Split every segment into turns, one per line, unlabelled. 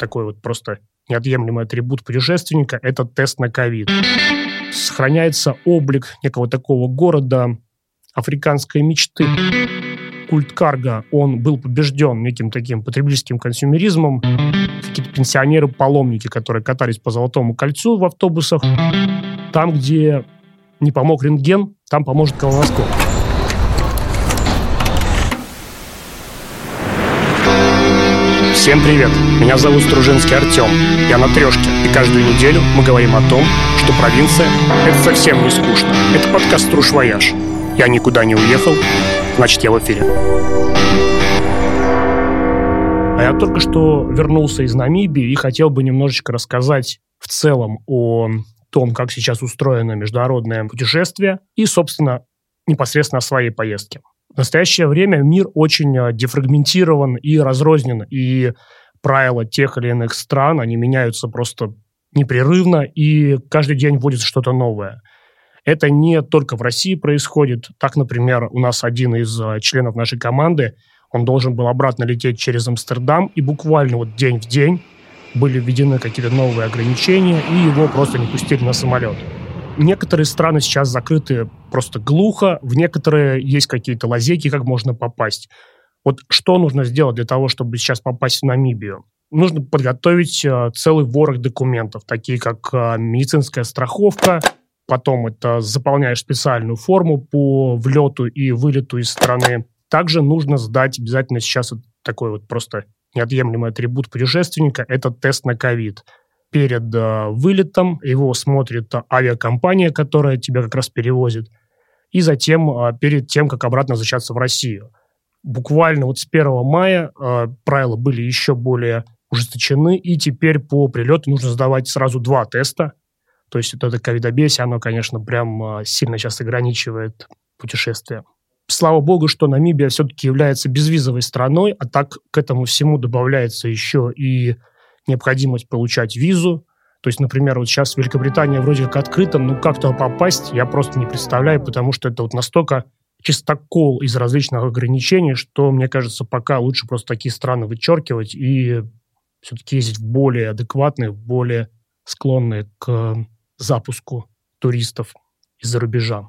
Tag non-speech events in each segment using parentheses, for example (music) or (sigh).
такой вот просто неотъемлемый атрибут путешественника – это тест на ковид. Сохраняется облик некого такого города африканской мечты. Культ карга, он был побежден неким таким потребительским консюмеризмом. Какие-то пенсионеры-паломники, которые катались по Золотому кольцу в автобусах. Там, где не помог рентген, там поможет колоноскоп. Всем привет! Меня зовут Стружинский Артем. Я на трешке, и каждую неделю мы говорим о том, что провинция — это совсем не скучно. Это подкаст «Струж Вояж». Я никуда не уехал, значит, я в эфире. А я только что вернулся из Намибии и хотел бы немножечко рассказать в целом о том, как сейчас устроено международное путешествие и, собственно, непосредственно о своей поездке. В настоящее время мир очень э, дефрагментирован и разрознен, и правила тех или иных стран, они меняются просто непрерывно, и каждый день вводится что-то новое. Это не только в России происходит. Так, например, у нас один из э, членов нашей команды, он должен был обратно лететь через Амстердам, и буквально вот день в день были введены какие-то новые ограничения, и его просто не пустили на самолет. Некоторые страны сейчас закрыты просто глухо, в некоторые есть какие-то лазейки, как можно попасть. Вот что нужно сделать для того, чтобы сейчас попасть в Намибию? Нужно подготовить э, целый ворох документов, такие как э, медицинская страховка, потом это заполняешь специальную форму по влету и вылету из страны. Также нужно сдать обязательно сейчас вот такой вот просто неотъемлемый атрибут путешественника – это тест на ковид – перед э, вылетом, его смотрит авиакомпания, которая тебя как раз перевозит, и затем э, перед тем, как обратно возвращаться в Россию. Буквально вот с 1 мая э, правила были еще более ужесточены, и теперь по прилету нужно сдавать сразу два теста. То есть вот это ковидобесие, оно, конечно, прям сильно сейчас ограничивает путешествие. Слава богу, что Намибия все-таки является безвизовой страной, а так к этому всему добавляется еще и необходимость получать визу. То есть, например, вот сейчас Великобритания вроде как открыта, но как туда попасть, я просто не представляю, потому что это вот настолько чистокол из различных ограничений, что, мне кажется, пока лучше просто такие страны вычеркивать и все-таки ездить в более адекватные, более склонные к запуску туристов из-за рубежа.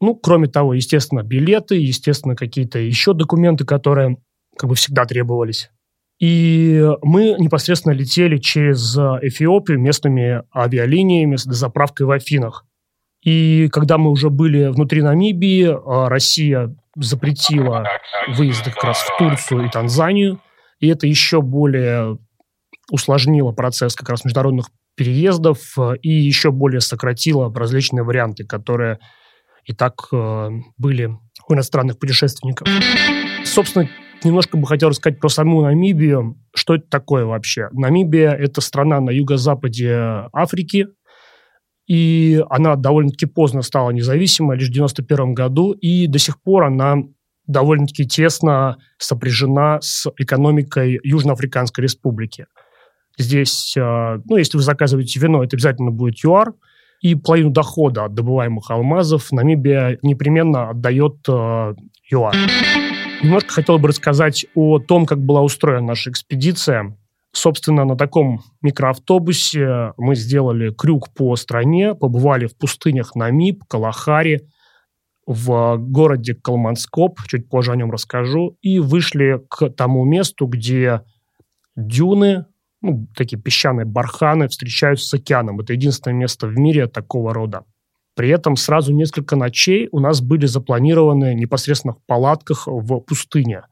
Ну, кроме того, естественно, билеты, естественно, какие-то еще документы, которые как бы всегда требовались и мы непосредственно летели через Эфиопию местными авиалиниями с заправкой в Афинах. И когда мы уже были внутри Намибии, а, Россия запретила выезды как раз в Турцию и Танзанию. И это еще более усложнило процесс как раз международных переездов и еще более сократило различные варианты, которые и так были у иностранных путешественников. Собственно, немножко бы хотел рассказать про саму Намибию. Что это такое вообще? Намибия – это страна на юго-западе Африки, и она довольно-таки поздно стала независимой, лишь в 91 году, и до сих пор она довольно-таки тесно сопряжена с экономикой Южноафриканской республики. Здесь, э, ну, если вы заказываете вино, это обязательно будет ЮАР, и половину дохода от добываемых алмазов Намибия непременно отдает э, ЮАР. Немножко хотел бы рассказать о том, как была устроена наша экспедиция. Собственно, на таком микроавтобусе мы сделали крюк по стране, побывали в пустынях Намиб, Калахари, в городе Калманскоп, чуть позже о нем расскажу, и вышли к тому месту, где дюны, ну, такие песчаные барханы встречаются с океаном. Это единственное место в мире такого рода. При этом сразу несколько ночей у нас были запланированы непосредственно в палатках в пустыне.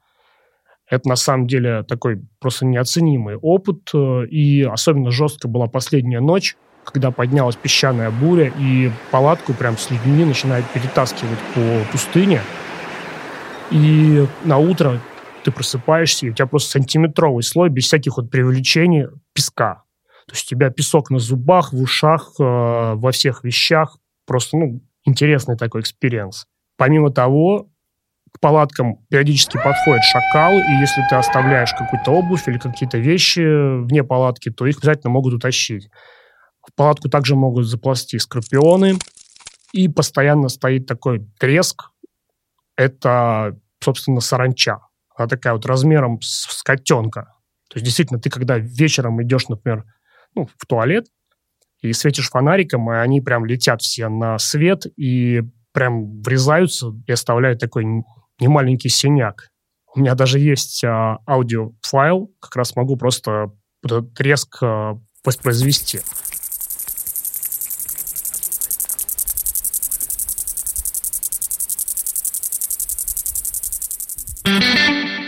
Это на самом деле такой просто неоценимый опыт. Э, и особенно жестко была последняя ночь, когда поднялась песчаная буря, и палатку прям с людьми начинает перетаскивать по пустыне. И на утро ты просыпаешься, и у тебя просто сантиметровый слой без всяких вот преувеличений песка. То есть у тебя песок на зубах, в ушах, э, во всех вещах, Просто, ну, интересный такой experience. Помимо того, к палаткам периодически подходят шакалы, и если ты оставляешь какую-то обувь или какие-то вещи вне палатки, то их обязательно могут утащить. В палатку также могут заползти скорпионы, и постоянно стоит такой треск. Это, собственно, саранча. Она такая вот размером с котенка. То есть, действительно, ты когда вечером идешь, например, ну, в туалет, и светишь фонариком, и они прям летят все на свет и прям врезаются и оставляют такой немаленький синяк. У меня даже есть а, аудиофайл, как раз могу просто этот треск а, воспроизвести.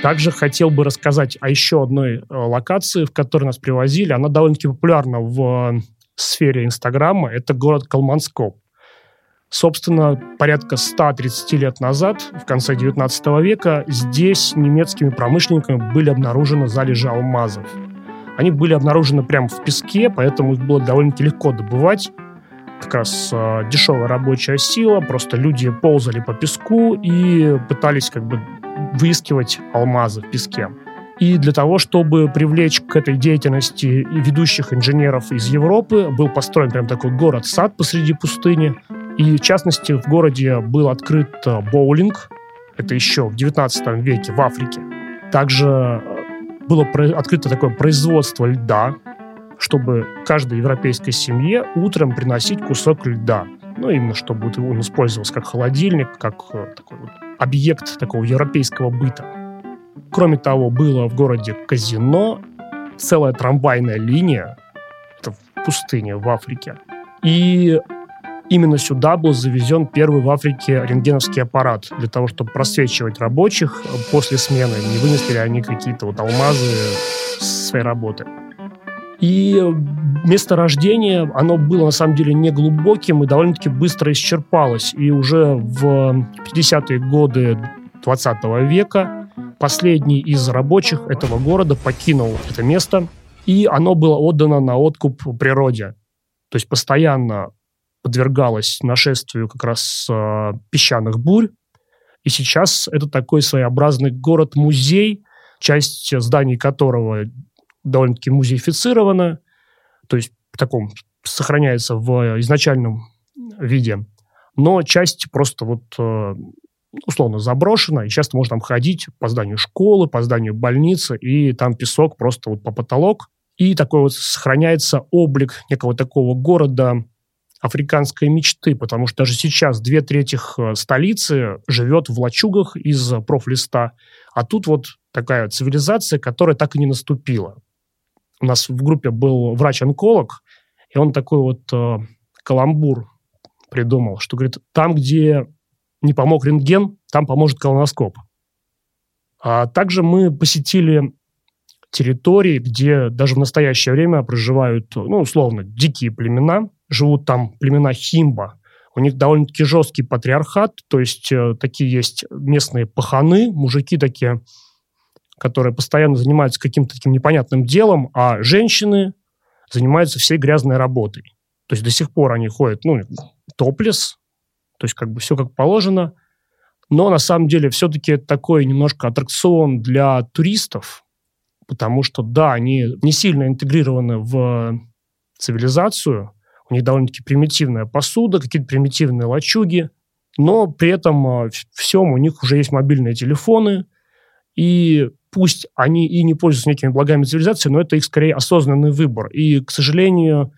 Также хотел бы рассказать о еще одной э, локации, в которой нас привозили. Она довольно-таки популярна в сфере Инстаграма. Это город Калманскоп. Собственно, порядка 130 лет назад, в конце 19 века, здесь немецкими промышленниками были обнаружены залежи алмазов. Они были обнаружены прямо в песке, поэтому их было довольно-таки легко добывать. Как раз э, дешевая рабочая сила, просто люди ползали по песку и пытались как бы выискивать алмазы в песке. И для того, чтобы привлечь к этой деятельности ведущих инженеров из Европы, был построен прям такой город-сад посреди пустыни. И, в частности, в городе был открыт э, боулинг. Это еще в 19 веке в Африке. Также э, было открыто такое производство льда, чтобы каждой европейской семье утром приносить кусок льда. Ну, именно чтобы он использовался как холодильник, как э, такой вот объект такого европейского быта. Кроме того, было в городе казино, целая трамвайная линия, это в пустыне в Африке. И именно сюда был завезен первый в Африке рентгеновский аппарат для того, чтобы просвечивать рабочих после смены, не вынесли ли они какие-то вот алмазы своей работы. И место рождения, оно было на самом деле не глубоким и довольно-таки быстро исчерпалось. И уже в 50-е годы 20 века последний из рабочих этого города покинул это место, и оно было отдано на откуп природе. То есть постоянно подвергалось нашествию как раз э, песчаных бурь. И сейчас это такой своеобразный город-музей, часть зданий которого довольно-таки музеифицировано, то есть в таком сохраняется в изначальном виде, но часть просто вот э, условно заброшена, и часто можно там ходить по зданию школы, по зданию больницы, и там песок просто вот по потолок, и такой вот сохраняется облик некого такого города африканской мечты, потому что даже сейчас две трети э, столицы живет в лачугах из профлиста, а тут вот такая цивилизация, которая так и не наступила. У нас в группе был врач-онколог, и он такой вот э, каламбур придумал, что говорит, там, где не помог рентген, там поможет колоноскоп. А также мы посетили территории, где даже в настоящее время проживают, ну, условно, дикие племена, живут там племена Химба. У них довольно-таки жесткий патриархат, то есть э, такие есть местные паханы, мужики такие которые постоянно занимаются каким-то таким непонятным делом, а женщины занимаются всей грязной работой. То есть до сих пор они ходят, ну, топлес, то есть как бы все как положено, но на самом деле все-таки это такой немножко аттракцион для туристов, потому что, да, они не сильно интегрированы в цивилизацию, у них довольно-таки примитивная посуда, какие-то примитивные лачуги, но при этом а, всем у них уже есть мобильные телефоны, и пусть они и не пользуются некими благами цивилизации, но это их скорее осознанный выбор. И, к сожалению,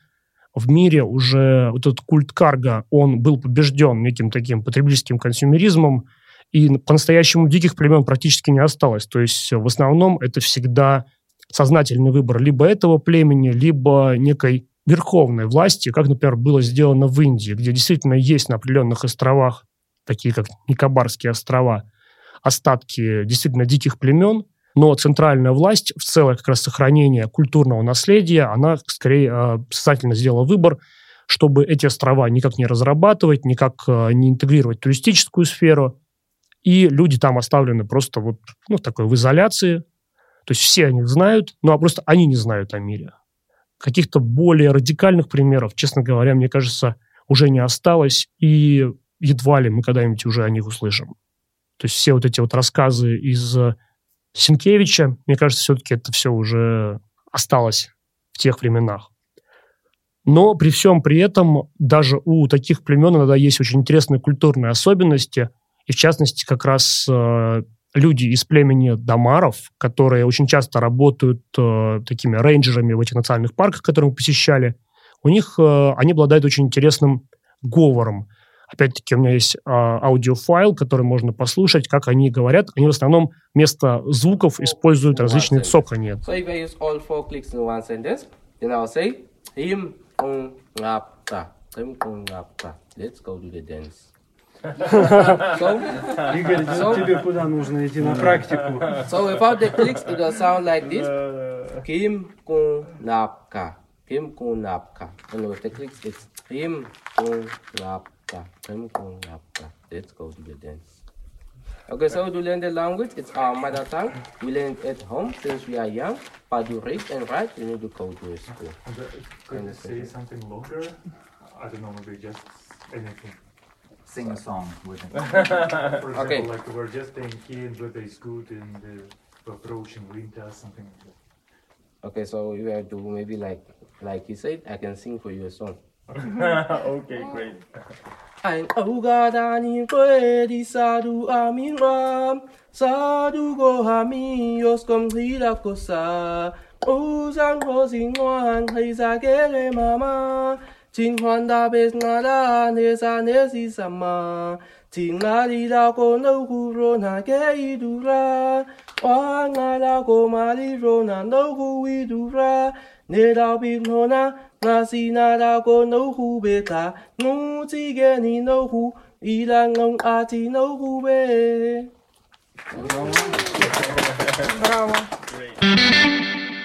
в мире уже вот этот культ карга, он был побежден неким таким потребительским консюмеризмом, и по-настоящему диких племен практически не осталось. То есть в основном это всегда сознательный выбор либо этого племени, либо некой верховной власти, как, например, было сделано в Индии, где действительно есть на определенных островах, такие как Никобарские острова, остатки действительно диких племен, но центральная власть в целое как раз сохранение культурного наследия, она скорее э, сознательно сделала выбор, чтобы эти острова никак не разрабатывать, никак э, не интегрировать туристическую сферу. И люди там оставлены просто вот ну, такой в изоляции. То есть все о них знают, ну а просто они не знают о мире. Каких-то более радикальных примеров, честно говоря, мне кажется, уже не осталось, и едва ли мы когда-нибудь уже о них услышим. То есть все вот эти вот рассказы из Сенкевича, мне кажется, все-таки это все уже осталось в тех временах. Но при всем при этом даже у таких племен иногда есть очень интересные культурные особенности, и в частности как раз э, люди из племени Дамаров, которые очень часто работают э, такими рейнджерами в этих национальных парках, которые мы посещали. У них э, они обладают очень интересным говором. Опять-таки, у меня есть э, аудиофайл, который можно послушать, как они говорят. Они в основном вместо звуков используют различные цоканье. So if I use all four clicks in one sentence, then I'll say, him, Let's go to the dance.
so, Игорь, so, тебе куда нужно идти на практику?
So without the clicks, it will sound like this. Napka. Kim kung napka. And with the clicks, it's Kim kung napka. Kim kung. Let's go to the dance. Okay, so to learn the language, it's our mother tongue. We learn at home since we are young. But to read and write, we need to go to school.
Can you say something longer? I don't know, maybe just anything.
Sing a song with it. (laughs)
For example,
Okay.
like we're just staying here and weather is good and uh, approaching winter, something like that.
Okay, so you have to maybe like like you said, I can sing for you a song. (laughs)
okay, great.
Ein Augadani Freddy Sadu Aminram Sadu Go Gohamios com Rida Cosa Usan Rosinwan Risa Gere Mama Tin Juan da Besnada Nesa Nesi Sama Tin Narida Kono Kurona Gei Dura Juan Nada Gomari Rona No Huidura Neda Binona đa bê nga đa nê sa nê si sa ma chính nga đi đa cô nâu khu rô na kế y du ra oa nga đa cô ma đi rô na nâu khu y du ra nê đa bị nô na nga si na đa cô nâu khu bê ta ngu chi ghê ni nâu khu y la ngông a chi nâu khu bê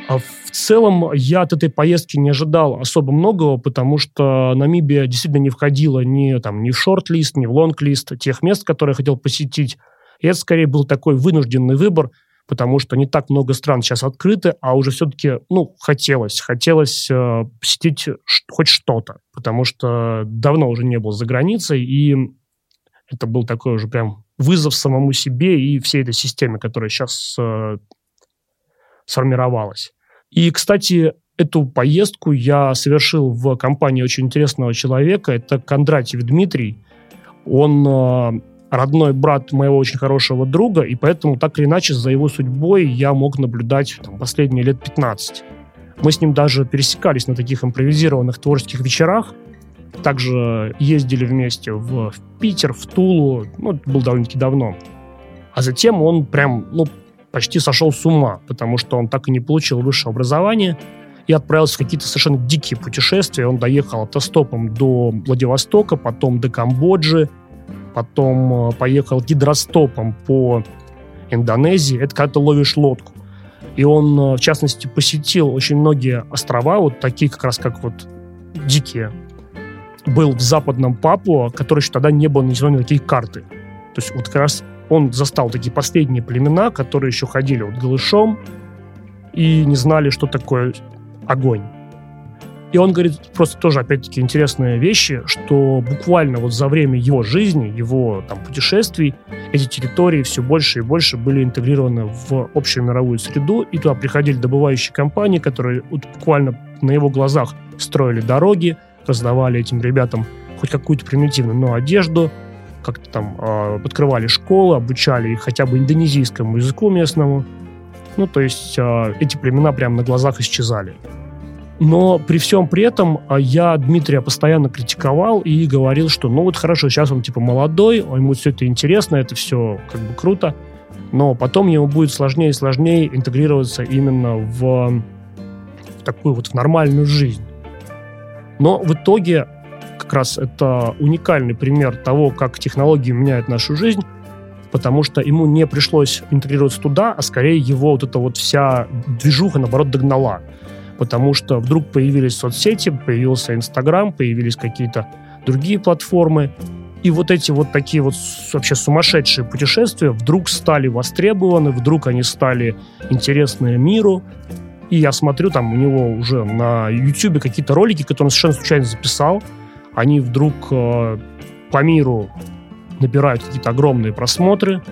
А в целом я от этой поездки не ожидал особо многого, потому что Намибия действительно не входила ни, там, ни в шорт-лист, ни в лонг-лист тех мест, которые я хотел посетить. И это скорее был такой вынужденный выбор, потому что не так много стран сейчас открыты, а уже все-таки, ну, хотелось, хотелось э, посетить хоть что-то, потому что давно уже не был за границей, и это был такой уже прям вызов самому себе и всей этой системе, которая сейчас э, сформировалась. И, кстати, эту поездку я совершил в компании очень интересного человека. Это Кондратьев Дмитрий. Он э, родной брат моего очень хорошего друга, и поэтому так или иначе за его судьбой я мог наблюдать там, последние лет 15. Мы с ним даже пересекались на таких импровизированных творческих вечерах. Также ездили вместе в, Питер, в Тулу. Ну, это было довольно-таки давно. А затем он прям, ну, почти сошел с ума, потому что он так и не получил высшее образование и отправился в какие-то совершенно дикие путешествия. Он доехал автостопом до Владивостока, потом до Камбоджи, потом э, поехал гидростопом по Индонезии. Это когда ты ловишь лодку. И он, э, в частности, посетил очень многие острова, вот такие как раз как вот дикие. Был в западном Папуа, который еще тогда не был нанесен никакие карты. То есть вот как раз он застал такие последние племена, которые еще ходили вот голышом и не знали, что такое огонь. И он говорит просто тоже, опять-таки, интересные вещи, что буквально вот за время его жизни, его там путешествий, эти территории все больше и больше были интегрированы в общую мировую среду, и туда приходили добывающие компании, которые вот буквально на его глазах строили дороги, раздавали этим ребятам хоть какую-то примитивную, но одежду, как-то там э, открывали школы, обучали их хотя бы индонезийскому языку местному. Ну, то есть э, эти племена прямо на глазах исчезали. Но при всем при этом а, я Дмитрия постоянно критиковал и говорил, что ну вот хорошо, сейчас он типа молодой, ему все это интересно, это все как бы круто, но потом ему будет сложнее и сложнее интегрироваться именно в, такую вот в нормальную жизнь. Но в итоге как раз это уникальный пример того, как технологии меняют нашу жизнь, потому что ему не пришлось интегрироваться туда, а скорее его вот эта вот вся движуха, наоборот, догнала потому что вдруг появились соцсети, появился Инстаграм, появились какие-то другие платформы, и вот эти вот такие вот вообще сумасшедшие путешествия вдруг стали востребованы, вдруг они стали интересны миру. И я смотрю, там у него уже на YouTube какие-то ролики, которые он совершенно случайно записал, они вдруг э, по миру набирают какие-то огромные просмотры,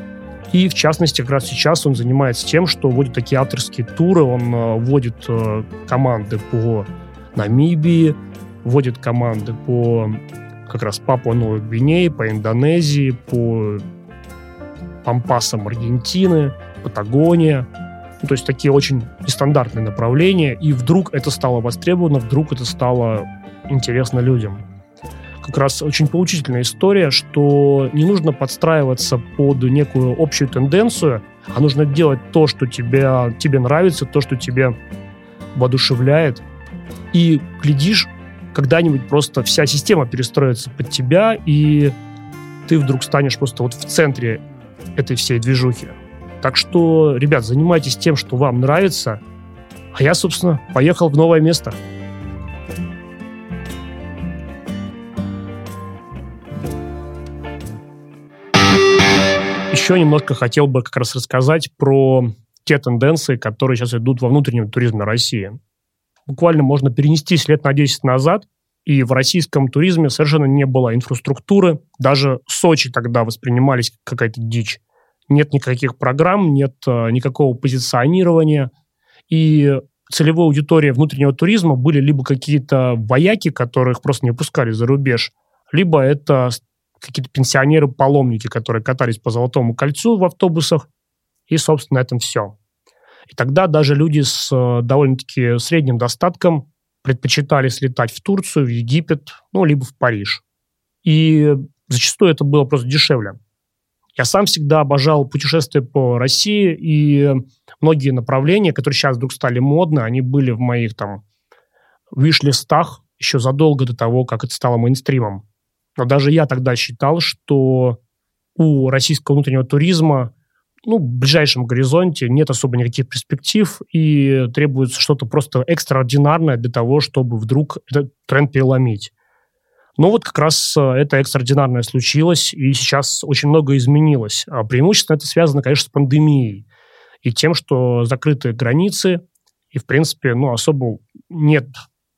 и, в частности, как раз сейчас он занимается тем, что вводит такие авторские туры, он э, вводит э, команды по Намибии, вводит команды по как раз Папуа Новой Гвинеи, по Индонезии, по пампасам Аргентины, Патагония. Ну, то есть такие очень нестандартные направления. И вдруг это стало востребовано, вдруг это стало интересно людям. Как раз очень поучительная история, что не нужно подстраиваться под некую общую тенденцию, а нужно делать то, что тебе, тебе нравится, то, что тебе воодушевляет. И глядишь, когда-нибудь просто вся система перестроится под тебя, и ты вдруг станешь просто вот в центре этой всей движухи. Так что, ребят, занимайтесь тем, что вам нравится, а я, собственно, поехал в новое место. Еще немножко хотел бы как раз рассказать про те тенденции, которые сейчас идут во внутреннем туризме России. Буквально можно перенестись лет на 10 назад, и в российском туризме совершенно не было инфраструктуры. Даже Сочи тогда воспринимались как какая-то дичь. Нет никаких программ, нет э, никакого позиционирования. И целевой аудиторией внутреннего туризма были либо какие-то вояки, которых просто не пускали за рубеж, либо это какие-то пенсионеры-паломники, которые катались по Золотому кольцу в автобусах, и, собственно, на этом все. И тогда даже люди с э, довольно-таки средним достатком предпочитали слетать в Турцию, в Египет, ну, либо в Париж. И зачастую это было просто дешевле. Я сам всегда обожал путешествия по России, и многие направления, которые сейчас вдруг стали модны, они были в моих там виш-листах еще задолго до того, как это стало мейнстримом. Но даже я тогда считал, что у российского внутреннего туризма ну, в ближайшем горизонте нет особо никаких перспектив, и требуется что-то просто экстраординарное для того, чтобы вдруг этот тренд переломить. Но вот как раз э, это экстраординарное случилось, и сейчас очень много изменилось. А преимущественно это связано, конечно, с пандемией и тем, что закрыты границы, и, в принципе, ну, особо нет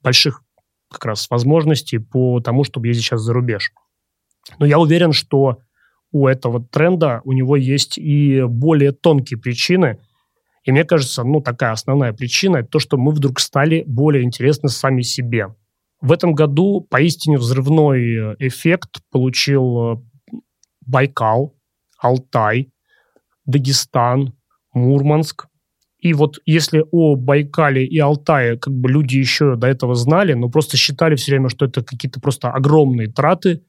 больших как раз возможностей по тому, чтобы ездить сейчас за рубеж. Но я уверен, что у этого тренда у него есть и более тонкие причины. И мне кажется, ну, такая основная причина – это то, что мы вдруг стали более интересны сами себе. В этом году поистине взрывной эффект получил э, Байкал, Алтай, Дагестан, Мурманск. И вот если о Байкале и Алтае как бы люди еще до этого знали, но просто считали все время, что это какие-то просто огромные траты,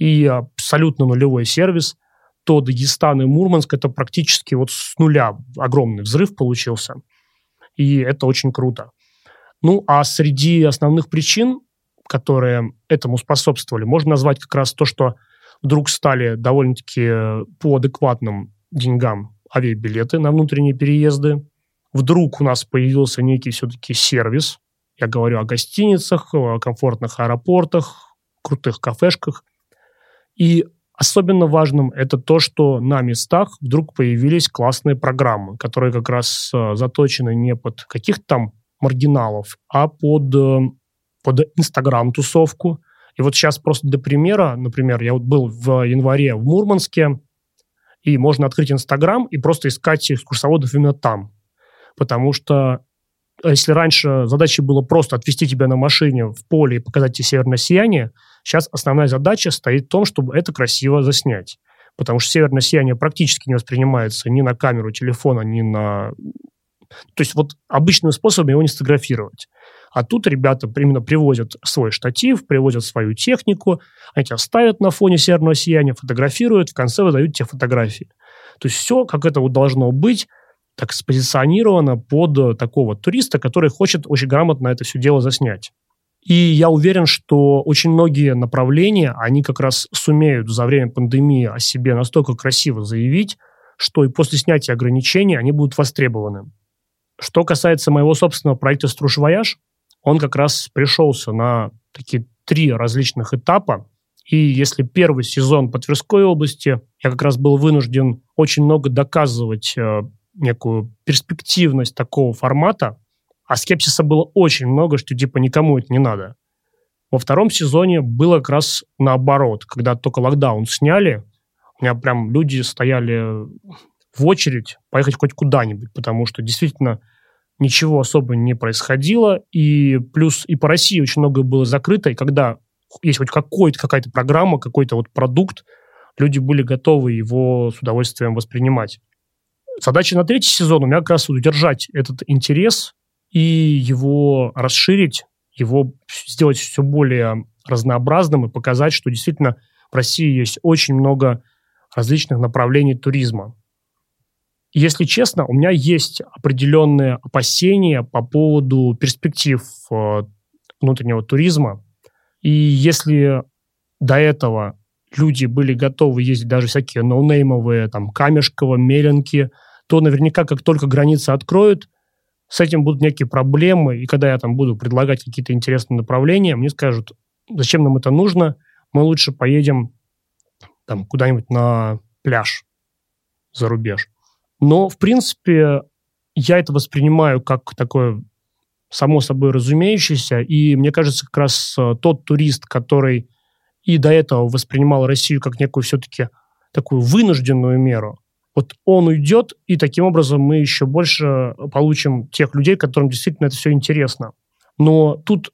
и абсолютно нулевой сервис, то Дагестан и Мурманск это практически вот с нуля огромный взрыв получился. И это очень круто. Ну, а среди основных причин, которые этому способствовали, можно назвать как раз то, что вдруг стали довольно-таки по адекватным деньгам авиабилеты на внутренние переезды. Вдруг у нас появился некий все-таки сервис. Я говорю о гостиницах, о комфортных аэропортах, крутых кафешках. И особенно важным это то, что на местах вдруг появились классные программы, которые как раз э, заточены не под каких-то там маргиналов, а под, э, под Инстаграм-тусовку. И вот сейчас просто для примера, например, я вот был в январе в Мурманске, и можно открыть Инстаграм и просто искать экскурсоводов именно там. Потому что если раньше задачей было просто отвезти тебя на машине в поле и показать тебе северное сияние, сейчас основная задача стоит в том, чтобы это красиво заснять. Потому что северное сияние практически не воспринимается ни на камеру телефона, ни на... То есть вот обычным способом его не сфотографировать. А тут ребята именно привозят свой штатив, привозят свою технику, они тебя ставят на фоне северного сияния, фотографируют, в конце выдают тебе фотографии. То есть все, как это вот должно быть, так спозиционировано под э, такого туриста, который хочет очень грамотно это все дело заснять. И я уверен, что очень многие направления, они как раз сумеют за время пандемии о себе настолько красиво заявить, что и после снятия ограничений они будут востребованы. Что касается моего собственного проекта «Струж Вояж», он как раз пришелся на такие три различных этапа. И если первый сезон по Тверской области, я как раз был вынужден очень много доказывать э, некую перспективность такого формата, а скепсиса было очень много, что типа никому это не надо. Во втором сезоне было как раз наоборот. Когда только локдаун сняли, у меня прям люди стояли в очередь поехать хоть куда-нибудь, потому что действительно ничего особо не происходило, и плюс и по России очень многое было закрыто, и когда есть хоть какой-то, какая-то программа, какой-то вот продукт, люди были готовы его с удовольствием воспринимать. Задача на третий сезон у меня как раз удержать этот интерес и его расширить, его сделать все более разнообразным и показать, что действительно в России есть очень много различных направлений туризма. Если честно, у меня есть определенные опасения по поводу перспектив э, внутреннего туризма. И если до этого люди были готовы ездить даже всякие ноунеймовые, там, Камешково, Меленки, то наверняка, как только границы откроют, с этим будут некие проблемы, и когда я там буду предлагать какие-то интересные направления, мне скажут, зачем нам это нужно, мы лучше поедем там куда-нибудь на пляж за рубеж. Но, в принципе, я это воспринимаю как такое само собой разумеющееся, и мне кажется, как раз э, тот турист, который и до этого воспринимал Россию как некую все-таки такую вынужденную меру, вот он уйдет, и таким образом мы еще больше получим тех людей, которым действительно это все интересно. Но тут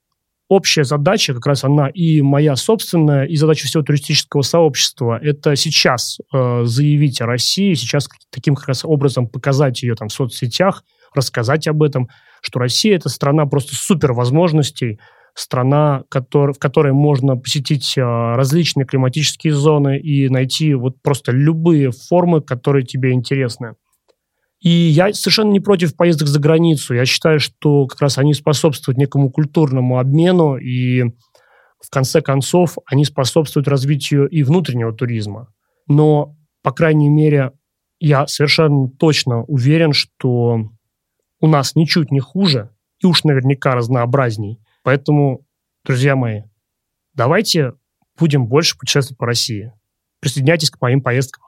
общая задача, как раз она и моя собственная, и задача всего туристического сообщества, это сейчас э, заявить о России, сейчас таким как раз образом показать ее там в соцсетях, рассказать об этом, что Россия – это страна просто супер возможностей, страна, в которой можно посетить э, различные климатические зоны и найти вот просто любые формы, которые тебе интересны. И я совершенно не против поездок за границу. Я считаю, что как раз они способствуют некому культурному обмену, и в конце концов они способствуют развитию и внутреннего туризма. Но, по крайней мере, я совершенно точно уверен, что у нас ничуть не хуже, и уж наверняка разнообразней. Поэтому, друзья мои, давайте будем больше путешествовать по России. Присоединяйтесь к моим поездкам.